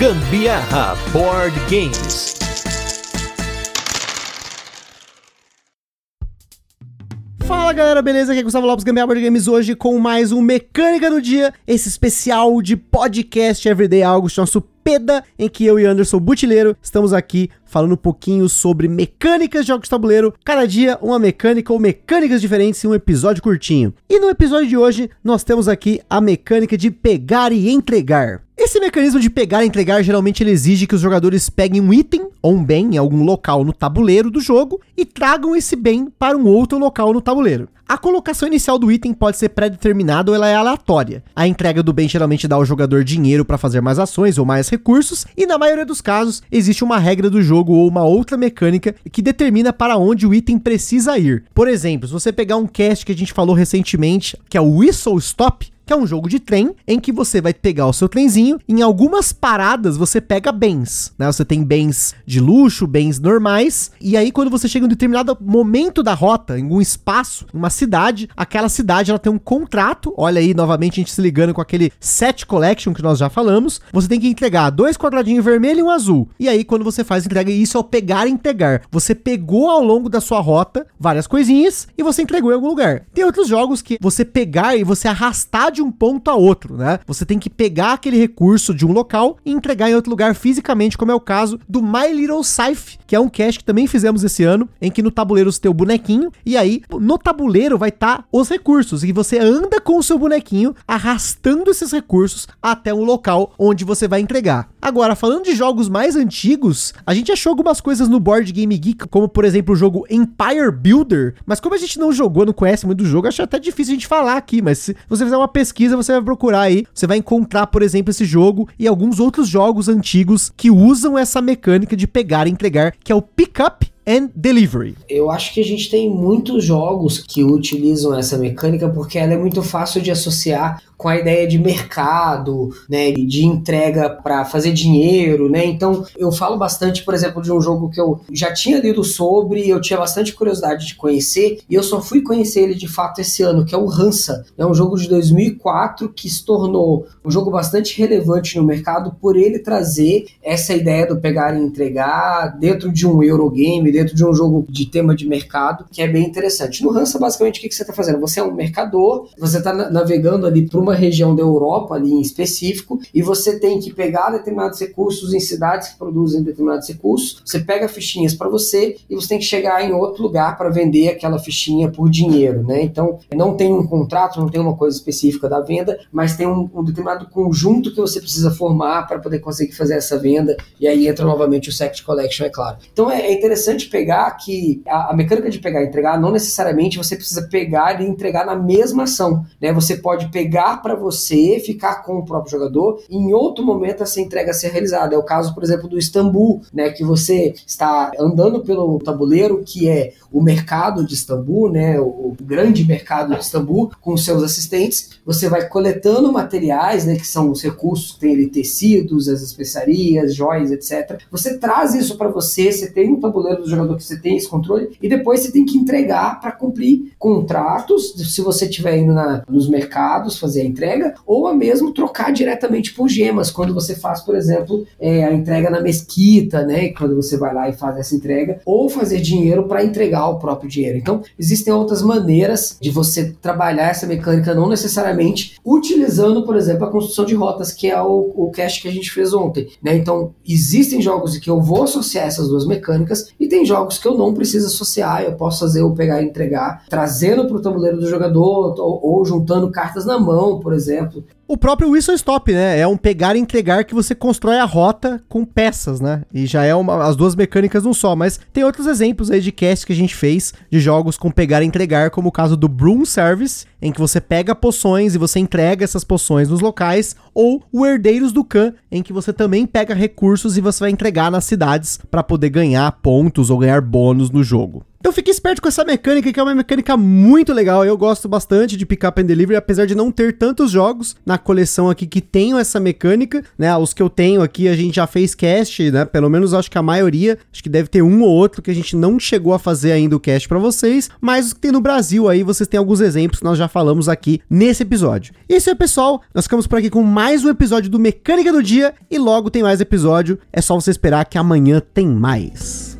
Gambiarra Board Games. Fala galera, beleza? Aqui é Gustavo Lopes Gambiarra Board Games hoje com mais um Mecânica do Dia, esse especial de podcast Everyday August, nosso peda em que eu e Anderson Butileiro estamos aqui falando um pouquinho sobre mecânicas de jogos de tabuleiro. Cada dia uma mecânica ou mecânicas diferentes em um episódio curtinho. E no episódio de hoje nós temos aqui a mecânica de pegar e entregar. Esse mecanismo de pegar e entregar geralmente ele exige que os jogadores peguem um item ou um bem em algum local no tabuleiro do jogo e tragam esse bem para um outro local no tabuleiro. A colocação inicial do item pode ser pré-determinada ou ela é aleatória. A entrega do bem geralmente dá ao jogador dinheiro para fazer mais ações ou mais recursos, e na maioria dos casos existe uma regra do jogo ou uma outra mecânica que determina para onde o item precisa ir. Por exemplo, se você pegar um cast que a gente falou recentemente, que é o Whistle Stop, que é um jogo de trem em que você vai pegar o seu trenzinho, em algumas paradas você pega bens, né? Você tem bens de luxo, bens normais, e aí quando você chega em um determinado momento da rota, em um espaço, uma cidade, aquela cidade ela tem um contrato, olha aí novamente a gente se ligando com aquele set collection que nós já falamos, você tem que entregar dois quadradinhos vermelho e um azul. E aí quando você faz entrega, isso é o pegar e entregar. Você pegou ao longo da sua rota várias coisinhas e você entregou em algum lugar. Tem outros jogos que você pegar e você arrastar de de um ponto a outro, né? Você tem que pegar aquele recurso de um local e entregar em outro lugar fisicamente, como é o caso do My Little Scythe, que é um cast que também fizemos esse ano, em que no tabuleiro você tem o bonequinho e aí no tabuleiro vai estar tá os recursos e você anda com o seu bonequinho arrastando esses recursos até um local onde você vai entregar. Agora, falando de jogos mais antigos, a gente achou algumas coisas no Board Game Geek, como por exemplo o jogo Empire Builder, mas como a gente não jogou, não conhece muito do jogo, acho até difícil a gente falar aqui, mas se você fizer uma pesquisa pesquisa, você vai procurar aí, você vai encontrar, por exemplo, esse jogo e alguns outros jogos antigos que usam essa mecânica de pegar e entregar, que é o Pickup and Delivery. Eu acho que a gente tem muitos jogos que utilizam essa mecânica porque ela é muito fácil de associar com a ideia de mercado, né, de entrega para fazer dinheiro, né? Então, eu falo bastante, por exemplo, de um jogo que eu já tinha lido sobre, eu tinha bastante curiosidade de conhecer, e eu só fui conhecer ele de fato esse ano, que é o Hansa. É um jogo de 2004 que se tornou um jogo bastante relevante no mercado por ele trazer essa ideia do pegar e entregar dentro de um Eurogame, dentro de um jogo de tema de mercado, que é bem interessante. No Hansa, basicamente, o que, que você está fazendo? Você é um mercador, você está navegando ali para uma região da Europa ali em específico e você tem que pegar determinados recursos em cidades que produzem determinados recursos. Você pega fichinhas para você e você tem que chegar em outro lugar para vender aquela fichinha por dinheiro, né? Então não tem um contrato, não tem uma coisa específica da venda, mas tem um, um determinado conjunto que você precisa formar para poder conseguir fazer essa venda e aí entra novamente o Sect Collection, é claro. Então é, é interessante pegar que a, a, mecânica de pegar e entregar não necessariamente você precisa pegar e entregar na mesma ação, né? Você pode pegar para você ficar com o próprio jogador e em outro momento essa entrega ser realizada. É o caso, por exemplo, do Istambul, né, que você está andando pelo tabuleiro, que é o mercado de Istambul, né, o grande mercado de Istambul, com seus assistentes. Você vai coletando materiais, né, que são os recursos tem ali tecidos, as especiarias, joias, etc. Você traz isso para você, você tem um tabuleiro do jogador que você tem esse controle e depois você tem que entregar para cumprir contratos. Se você estiver indo na, nos mercados fazer entrega, ou a mesmo trocar diretamente por gemas, quando você faz, por exemplo, é, a entrega na mesquita, né? Quando você vai lá e faz essa entrega, ou fazer dinheiro para entregar o próprio dinheiro. Então, existem outras maneiras de você trabalhar essa mecânica, não necessariamente utilizando, por exemplo, a construção de rotas, que é o, o cast que a gente fez ontem. Né? Então, existem jogos em que eu vou associar essas duas mecânicas, e tem jogos que eu não preciso associar, eu posso fazer o pegar e entregar, trazendo para o tabuleiro do jogador, ou, ou juntando cartas na mão, por exemplo. O próprio Whistle Stop, né? É um pegar e entregar que você constrói a rota com peças, né? E já é uma, as duas mecânicas num só. Mas tem outros exemplos aí de cast que a gente fez de jogos com pegar e entregar, como o caso do Broom Service, em que você pega poções e você entrega essas poções nos locais, ou o Herdeiros do Khan, em que você também pega recursos e você vai entregar nas cidades para poder ganhar pontos ou ganhar bônus no jogo. Então fique esperto com essa mecânica, que é uma mecânica muito legal. Eu gosto bastante de Pick Up and Delivery, apesar de não ter tantos jogos na coleção aqui que tenham essa mecânica, né? Os que eu tenho aqui a gente já fez cast, né? Pelo menos acho que a maioria, acho que deve ter um ou outro que a gente não chegou a fazer ainda o cast para vocês, mas os que tem no Brasil aí, vocês têm alguns exemplos que nós já falamos aqui nesse episódio. Isso aí, pessoal. Nós ficamos por aqui com mais um episódio do Mecânica do Dia e logo tem mais episódio. É só você esperar que amanhã tem mais.